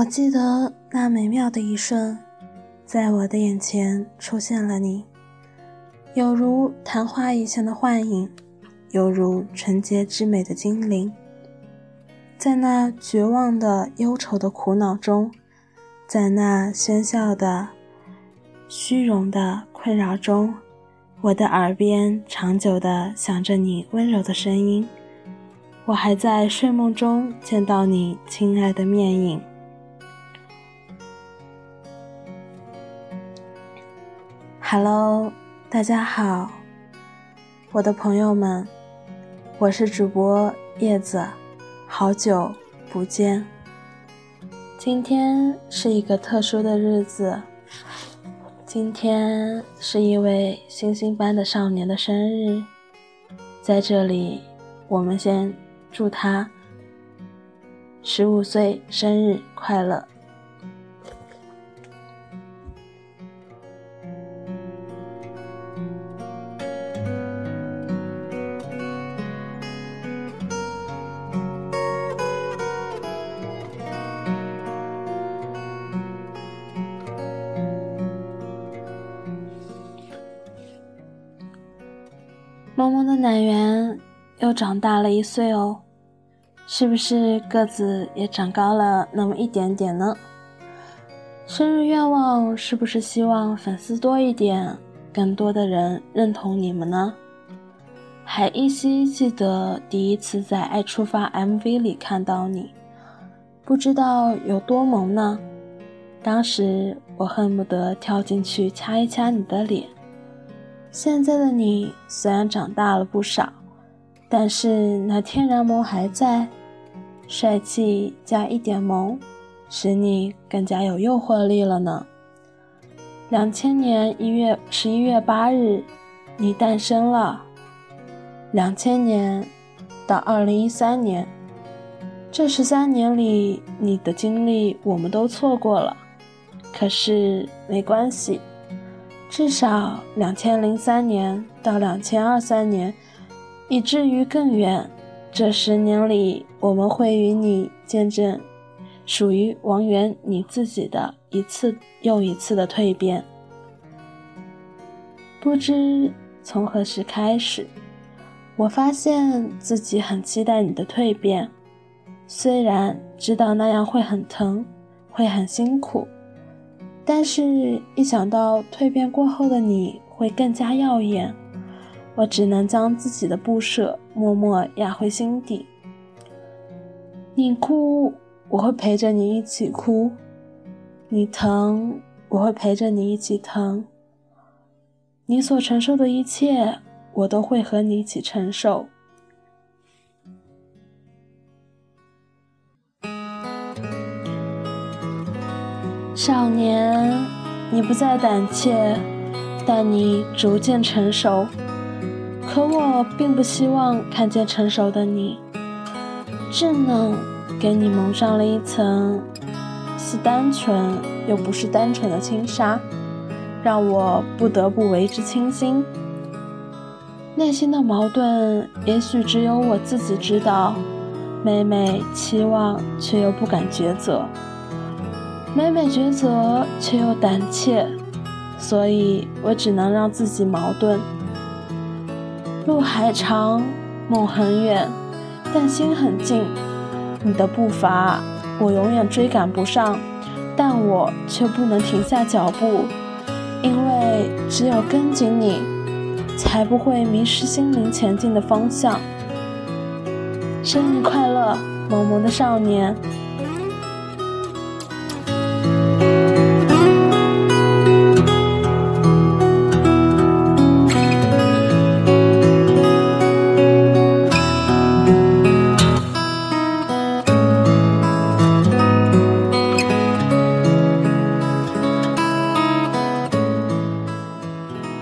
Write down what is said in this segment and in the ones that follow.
我记得那美妙的一瞬，在我的眼前出现了你，有如昙花一现的幻影，犹如纯洁之美的精灵。在那绝望的、忧愁的苦恼中，在那喧嚣的、虚荣的困扰中，我的耳边长久地响着你温柔的声音。我还在睡梦中见到你亲爱的面影。Hello，大家好，我的朋友们，我是主播叶子。好久不见。今天是一个特殊的日子，今天是一位星星般的少年的生日，在这里，我们先祝他十五岁生日快乐。长大了一岁哦，是不是个子也长高了那么一点点呢？生日愿望是不是希望粉丝多一点，更多的人认同你们呢？还依稀记得第一次在《爱出发》MV 里看到你，不知道有多萌呢？当时我恨不得跳进去掐一掐你的脸。现在的你虽然长大了不少，但是那天然萌还在，帅气加一点萌，使你更加有诱惑力了呢。两千年一月十一月八日，你诞生了。两千年到二零一三年，这十三年里，你的经历我们都错过了，可是没关系。至少两千零三年到两千二三年，以至于更远，这十年里，我们会与你见证属于王源你自己的一次又一次的蜕变。不知从何时开始，我发现自己很期待你的蜕变，虽然知道那样会很疼，会很辛苦。但是，一想到蜕变过后的你会更加耀眼，我只能将自己的不舍默默压回心底。你哭，我会陪着你一起哭；你疼，我会陪着你一起疼。你所承受的一切，我都会和你一起承受。少年，你不再胆怯，但你逐渐成熟。可我并不希望看见成熟的你。稚嫩给你蒙上了一层，似单纯又不是单纯的轻纱，让我不得不为之倾心。内心的矛盾，也许只有我自己知道。每每期望，却又不敢抉择。每每抉择却又胆怯，所以我只能让自己矛盾。路还长，梦很远，但心很近。你的步伐我永远追赶不上，但我却不能停下脚步，因为只有跟紧你，才不会迷失心灵前进的方向。生日快乐，萌萌的少年！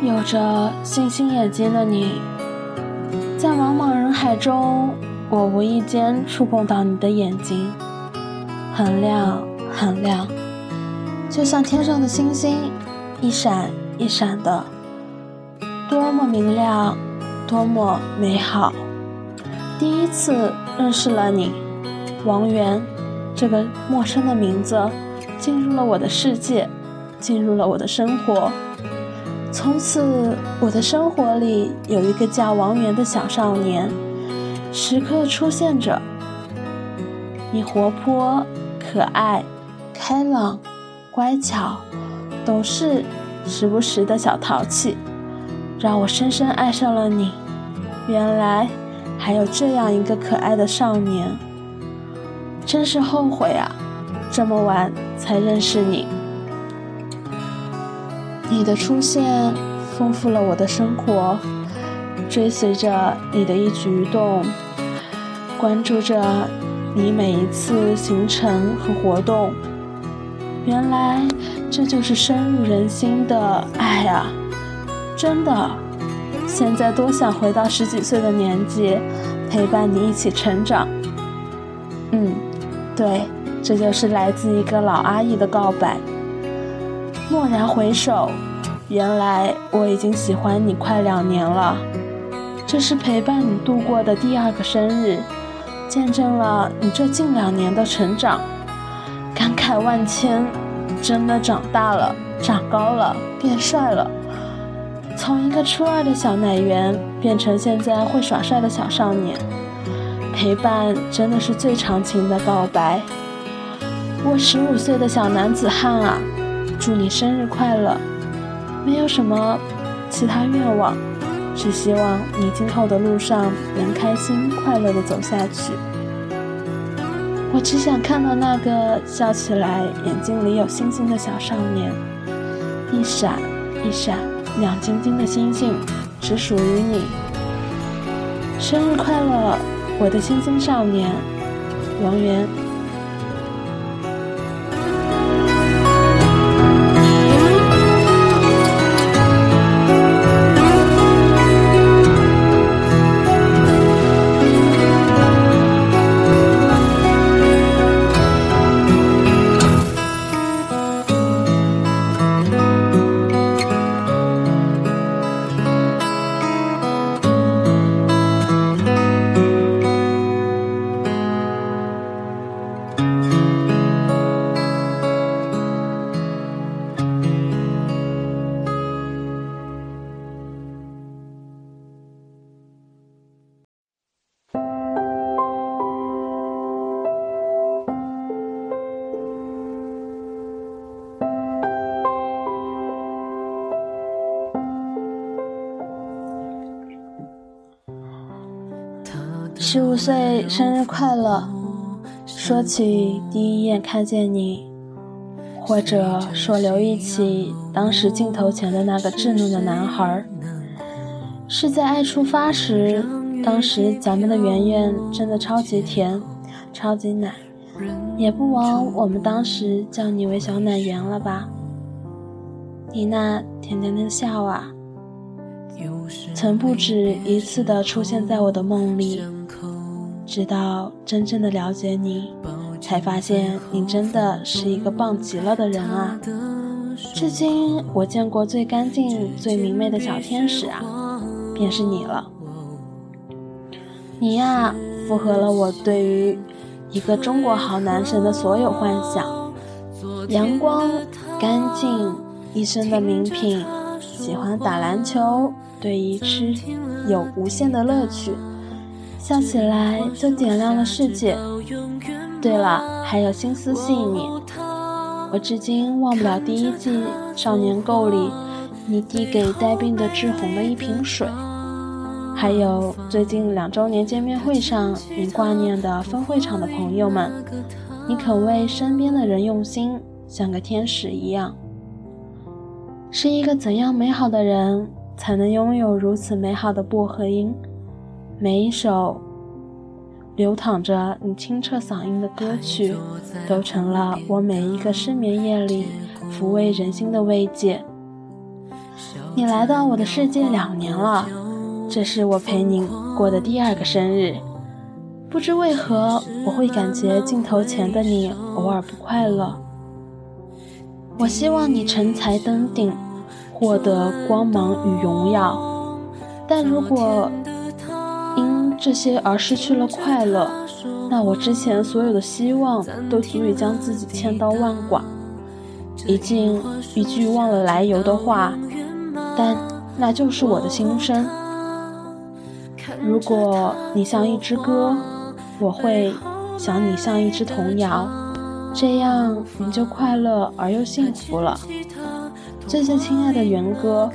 有着星星眼睛的你，在茫茫人海中，我无意间触碰到你的眼睛，很亮很亮，就像天上的星星，一闪一闪的，多么明亮，多么美好。第一次认识了你，王源，这个陌生的名字进入了我的世界，进入了我的生活。从此，我的生活里有一个叫王源的小少年，时刻出现着。你活泼、可爱、开朗、乖巧，懂事，时不时的小淘气，让我深深爱上了你。原来还有这样一个可爱的少年，真是后悔啊！这么晚才认识你。你的出现丰富了我的生活，追随着你的一举一动，关注着你每一次行程和活动。原来这就是深入人心的爱啊！真的，现在多想回到十几岁的年纪，陪伴你一起成长。嗯，对，这就是来自一个老阿姨的告白。蓦然回首，原来我已经喜欢你快两年了。这是陪伴你度过的第二个生日，见证了你这近两年的成长，感慨万千。真的长大了，长高了，变帅了。从一个初二的小奶源变成现在会耍帅的小少年，陪伴真的是最长情的告白。我十五岁的小男子汉啊！祝你生日快乐！没有什么其他愿望，只希望你今后的路上能开心快乐的走下去。我只想看到那个笑起来眼睛里有星星的小少年，一闪一闪亮晶晶的星星，只属于你。生日快乐，我的星星少年，王源。十五岁生日快乐！说起第一眼看见你，或者说留意起当时镜头前的那个稚嫩的男孩，是在爱出发时。当时咱们的圆圆真的超级甜，超级奶，也不枉我们当时叫你为小奶圆了吧？你那甜甜的笑啊，曾不止一次的出现在我的梦里。直到真正的了解你，才发现你真的是一个棒极了的人啊！至今我见过最干净、最明媚的小天使啊，便是你了。你呀，符合了我对于一个中国好男神的所有幻想：阳光、干净、一身的名品，喜欢打篮球，对于吃有无限的乐趣。笑起来就点亮了世界。对了，还有心思细腻。我至今忘不了第一季《少年购》里你递给带病的志宏的一瓶水，还有最近两周年见面会上你挂念的分会场的朋友们。你肯为身边的人用心，像个天使一样。是一个怎样美好的人，才能拥有如此美好的薄荷音？每一首流淌着你清澈嗓音的歌曲，都成了我每一个失眠夜里抚慰人心的慰藉。你来到我的世界两年了，这是我陪你过的第二个生日。不知为何，我会感觉镜头前的你偶尔不快乐。我希望你成才登顶，获得光芒与荣耀，但如果……这些而失去了快乐，那我之前所有的希望都足以将自己千刀万剐。一句一句忘了来由的话，但那就是我的心声。如果你像一支歌，我会想你像一支童谣，这样你就快乐而又幸福了。最最亲爱的元哥，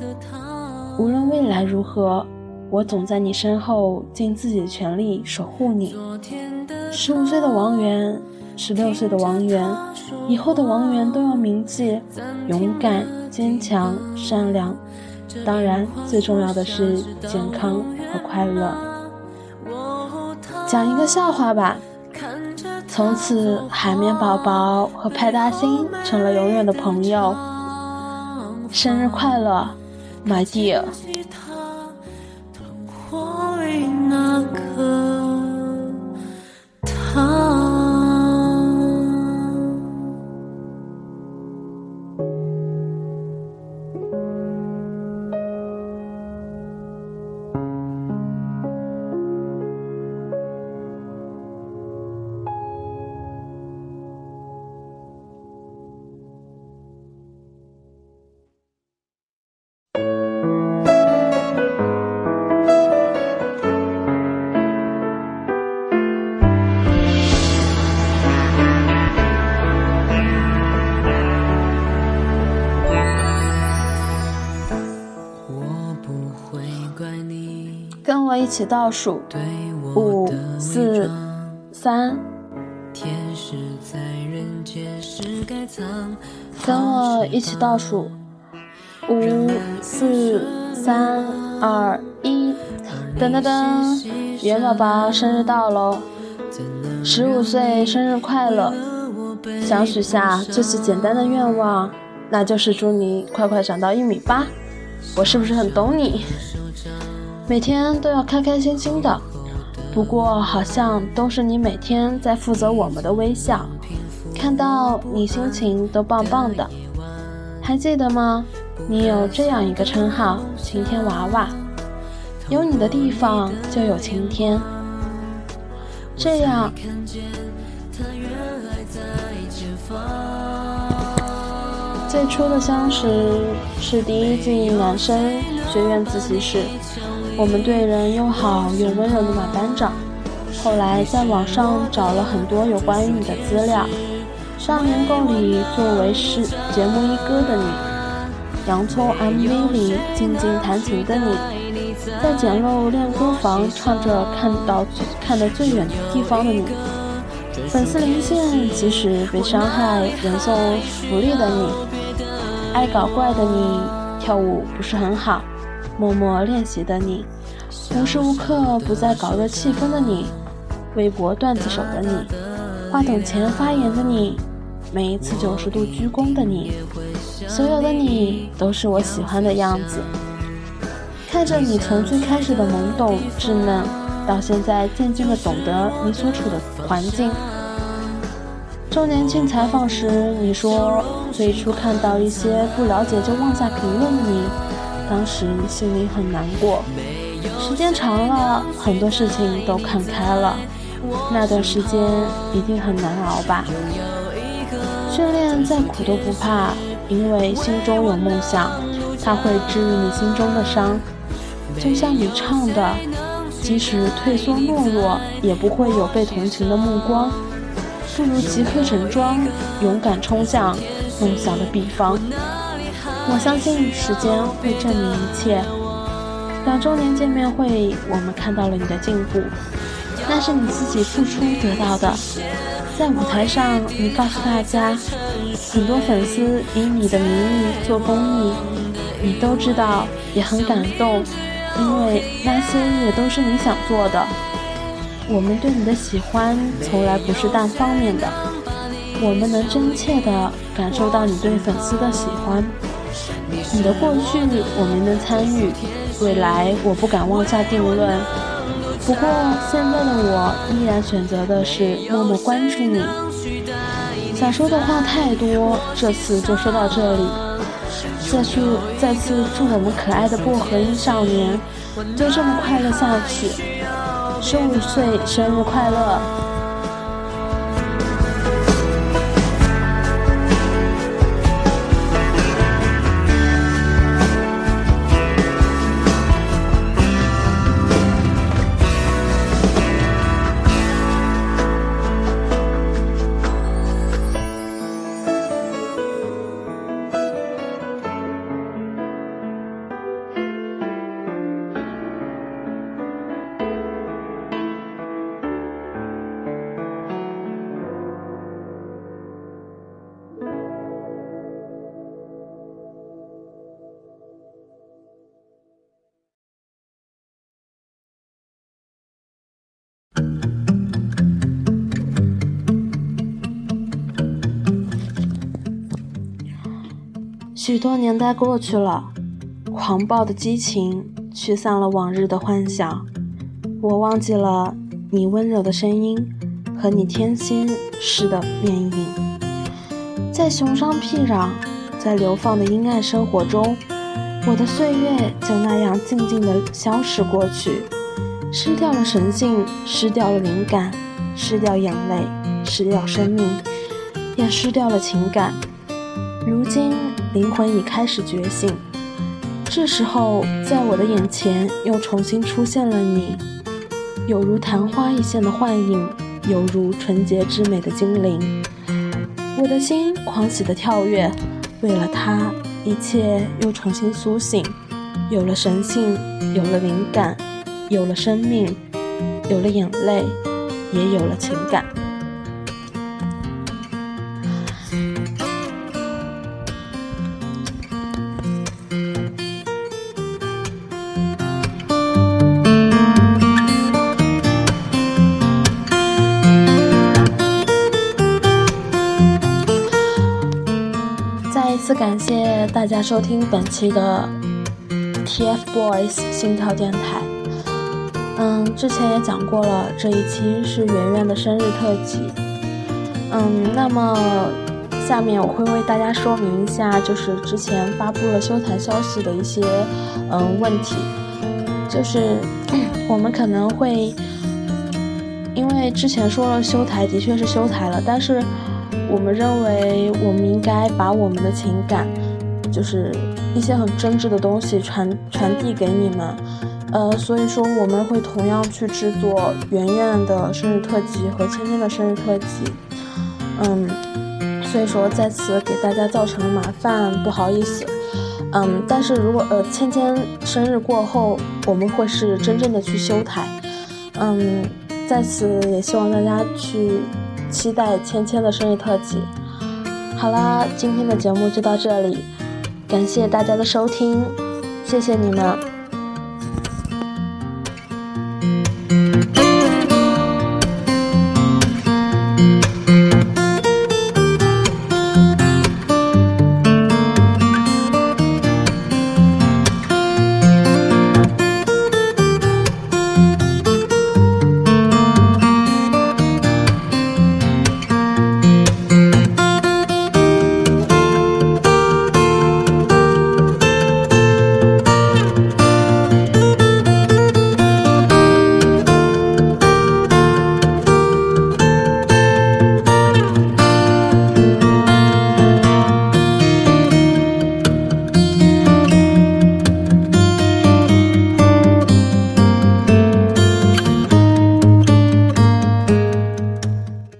无论未来如何，我总在你身后尽自己的全力守护你。十五岁的王源，十六岁的王源，以后的王源都要铭记：勇敢、坚强、善良，当然最重要的是健康和快乐。讲一个笑话吧。从此，海绵宝宝和派大星成了永远的朋友。生日快乐，my dear。一起倒数，五、四、三。跟我一起倒数，五、四、三、二、一。噔噔噔，元宝宝生日到喽！十五岁生日快乐！想许下最最简单的愿望，那就是祝你快快长到一米八。我是不是很懂你？每天都要开开心心的，不过好像都是你每天在负责我们的微笑，看到你心情都棒棒的。还记得吗？你有这样一个称号——晴天娃娃，有你的地方就有晴天。这样。最初的相识是第一季男生学院自习室。我们对人又好又温柔的马班长，后来在网上找了很多有关于你的资料。少年宫里作为是节目一哥的你，洋葱 MV 里静静弹琴的你，在简陋练歌房唱着看到看得最远的地方的你，粉丝连线即使被伤害仍送福利的你，爱搞怪的你，跳舞不是很好。默默练习的你，无时无刻不在搞热气氛的你，微博段子手的你，话筒前发言的你，每一次九十度鞠躬的你，所有的你都是我喜欢的样子。看着你从最开始的懵懂稚嫩，到现在渐渐的懂得你所处的环境。周年庆采访时，你说最初看到一些不了解就妄下评论的你。当时心里很难过，时间长了，很多事情都看开了。那段时间一定很难熬吧？训练再苦都不怕，因为心中有梦想，它会治愈你心中的伤。就像你唱的，即使退缩懦弱，也不会有被同情的目光。不如即刻整装，勇敢冲向梦想的彼方。我相信时间会证明一切。两周年见面会，我们看到了你的进步，那是你自己付出得到的。在舞台上，你告诉大家，很多粉丝以你的名义做公益，你都知道，也很感动，因为那些也都是你想做的。我们对你的喜欢从来不是单方面的，我们能真切地感受到你对粉丝的喜欢。你的过去我没能参与，未来我不敢妄下定论。不过现在的我依然选择的是默默关注你。想说的话太多，这次就说到这里。再次再次祝我们可爱的薄荷音少年就这么快乐下去。十五岁生日快乐！许多年代过去了，狂暴的激情驱散了往日的幻想，我忘记了你温柔的声音和你天心似的面影。在熊商僻壤，在流放的阴暗生活中，我的岁月就那样静静地消逝过去，失掉了神性，失掉了灵感，失掉眼泪，失掉生命，也失掉了情感。如今。灵魂已开始觉醒，这时候，在我的眼前又重新出现了你，有如昙花一现的幻影，有如纯洁之美的精灵。我的心狂喜的跳跃，为了他，一切又重新苏醒，有了神性，有了灵感，有了生命，有了眼泪，也有了情感。收听本期的 TFBOYS 心跳电台。嗯，之前也讲过了，这一期是圆圆的生日特辑。嗯，那么下面我会为大家说明一下，就是之前发布了休台消息的一些嗯问题。就是 我们可能会因为之前说了休台，的确是休台了，但是。我们认为，我们应该把我们的情感，就是一些很真挚的东西传传递给你们，呃，所以说我们会同样去制作圆圆的生日特辑和芊芊的生日特辑，嗯，所以说在此给大家造成了麻烦，不好意思，嗯，但是如果呃芊芊生日过后，我们会是真正的去修台，嗯，在此也希望大家去。期待芊芊的生日特辑。好啦，今天的节目就到这里，感谢大家的收听，谢谢你们。